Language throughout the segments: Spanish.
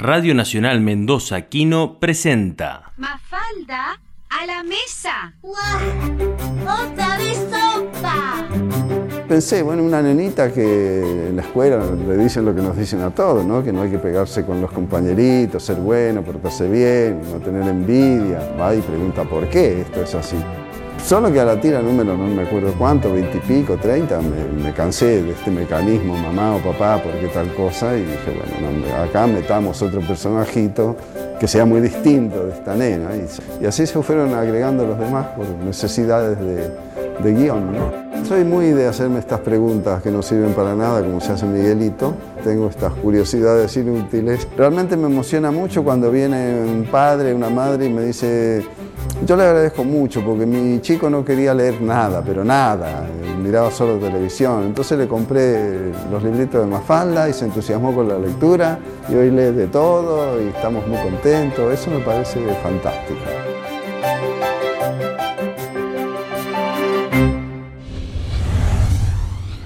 Radio Nacional Mendoza Quino presenta Mafalda a la mesa. ¡Otra vez sopa! Pensé, bueno, una nenita que en la escuela le dicen lo que nos dicen a todos, ¿no? Que no hay que pegarse con los compañeritos, ser bueno, portarse bien, no tener envidia. Va y pregunta por qué esto es así. Solo que a la tira número, no me acuerdo cuánto, veintipico, treinta, me, me, cansé de este mecanismo, mamá o papá, por qué tal cosa, y dije, bueno, no, acá metamos otro personajito que sea muy distinto de esta nena. Y, así se fueron agregando los demás por necesidades de, de guion. Soy muy de hacerme estas preguntas que no sirven para nada, como se hace Miguelito. Tengo estas curiosidades inútiles. Realmente me emociona mucho cuando viene un padre, una madre y me dice, yo le agradezco mucho porque mi chico no quería leer nada, pero nada, miraba solo televisión. Entonces le compré los libritos de Mafalda y se entusiasmó con la lectura y hoy lee de todo y estamos muy contentos. Eso me parece fantástico.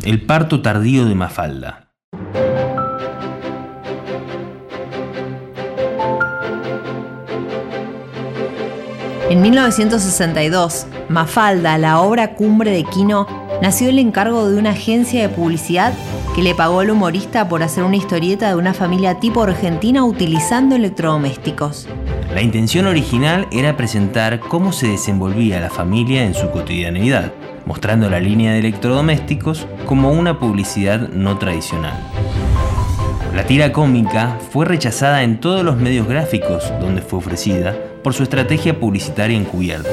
El parto tardío de Mafalda. En 1962, Mafalda, la obra cumbre de Quino, nació el encargo de una agencia de publicidad que le pagó al humorista por hacer una historieta de una familia tipo argentina utilizando electrodomésticos. La intención original era presentar cómo se desenvolvía la familia en su cotidianeidad, mostrando la línea de electrodomésticos como una publicidad no tradicional. La tira cómica fue rechazada en todos los medios gráficos donde fue ofrecida por su estrategia publicitaria encubierta.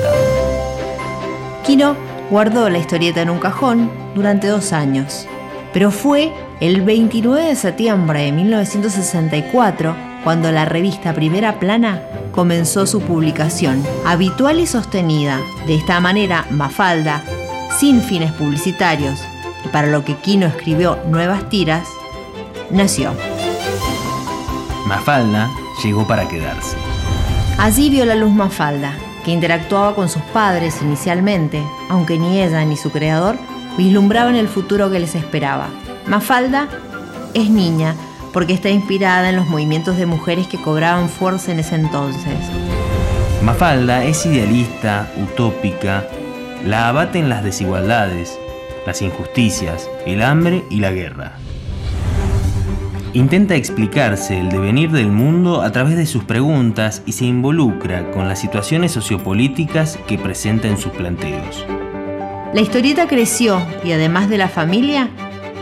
Quino guardó la historieta en un cajón durante dos años, pero fue el 29 de septiembre de 1964 cuando la revista Primera Plana comenzó su publicación, habitual y sostenida. De esta manera, Mafalda, sin fines publicitarios y para lo que Quino escribió nuevas tiras, nació. Mafalda llegó para quedarse. Allí vio la luz Mafalda, que interactuaba con sus padres inicialmente, aunque ni ella ni su creador vislumbraban el futuro que les esperaba. Mafalda es niña porque está inspirada en los movimientos de mujeres que cobraban fuerza en ese entonces. Mafalda es idealista, utópica, la abaten las desigualdades, las injusticias, el hambre y la guerra. Intenta explicarse el devenir del mundo a través de sus preguntas y se involucra con las situaciones sociopolíticas que presenta en sus planteos. La historieta creció y además de la familia,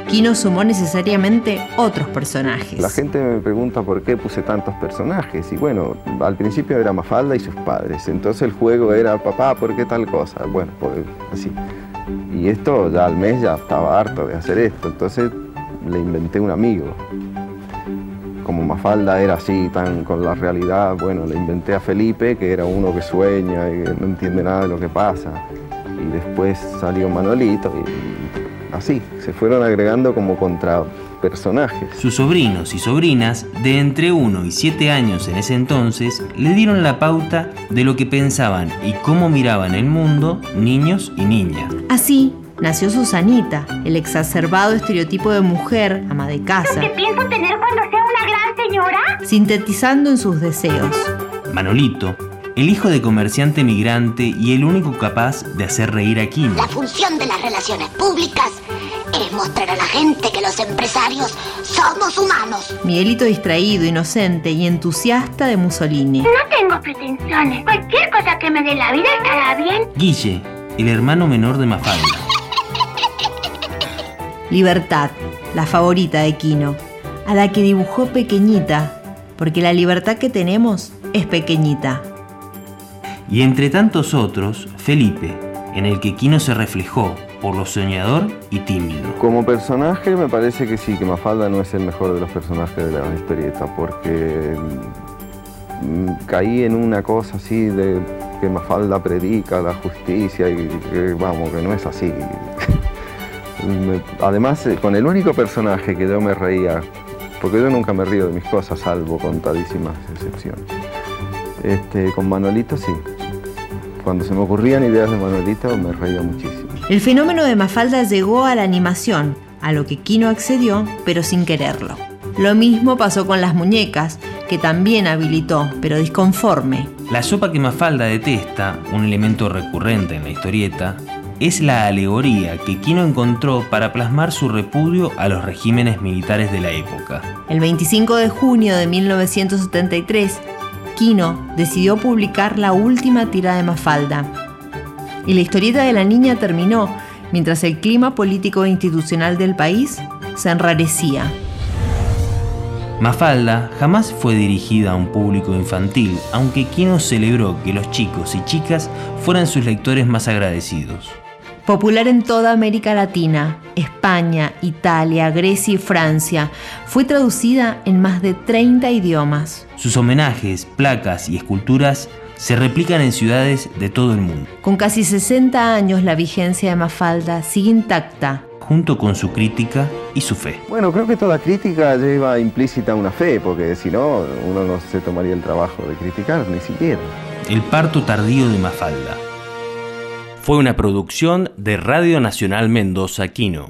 Quino sumó necesariamente otros personajes. La gente me pregunta por qué puse tantos personajes y bueno, al principio era Mafalda y sus padres, entonces el juego era papá, ¿por qué tal cosa? Bueno, pues así. Y esto ya al mes ya estaba harto de hacer esto, entonces le inventé un amigo. Como Mafalda era así, tan con la realidad, bueno, le inventé a Felipe, que era uno que sueña y que no entiende nada de lo que pasa. Y después salió Manolito y así, se fueron agregando como contra personajes. Sus sobrinos y sobrinas, de entre 1 y 7 años en ese entonces, le dieron la pauta de lo que pensaban y cómo miraban el mundo niños y niñas. Así, nació Susanita, el exacerbado estereotipo de mujer, ama de casa. ¿Qué pienso tener cuando sea una gran señora? Sintetizando en sus deseos. Manolito, el hijo de comerciante migrante y el único capaz de hacer reír a Quino. La función de las relaciones públicas es mostrar a la gente que los empresarios somos humanos. Miguelito distraído, inocente y entusiasta de Mussolini. No tengo pretensiones. Cualquier cosa que me dé la vida estará bien. Guille, el hermano menor de Mafalda. Libertad, la favorita de Quino, a la que dibujó pequeñita, porque la libertad que tenemos es pequeñita. Y entre tantos otros, Felipe, en el que Quino se reflejó por lo soñador y tímido. Como personaje me parece que sí, que Mafalda no es el mejor de los personajes de la historieta, porque mm, caí en una cosa así de que Mafalda predica la justicia y que vamos, que no es así. Además, eh, con el único personaje que yo me reía, porque yo nunca me río de mis cosas, salvo contadísimas excepciones. Este, con Manolito sí. Cuando se me ocurrían ideas de Manolito me reía muchísimo. El fenómeno de Mafalda llegó a la animación, a lo que Kino accedió, pero sin quererlo. Lo mismo pasó con las muñecas, que también habilitó, pero disconforme. La sopa que Mafalda detesta, un elemento recurrente en la historieta, es la alegoría que Quino encontró para plasmar su repudio a los regímenes militares de la época. El 25 de junio de 1973, Quino decidió publicar la última tira de Mafalda. Y la historieta de la niña terminó mientras el clima político e institucional del país se enrarecía. Mafalda jamás fue dirigida a un público infantil, aunque Quino celebró que los chicos y chicas fueran sus lectores más agradecidos. Popular en toda América Latina, España, Italia, Grecia y Francia, fue traducida en más de 30 idiomas. Sus homenajes, placas y esculturas se replican en ciudades de todo el mundo. Con casi 60 años la vigencia de Mafalda sigue intacta. Junto con su crítica y su fe. Bueno, creo que toda crítica lleva implícita una fe, porque si no, uno no se tomaría el trabajo de criticar, ni siquiera. El parto tardío de Mafalda fue una producción de Radio Nacional Mendoza Quino.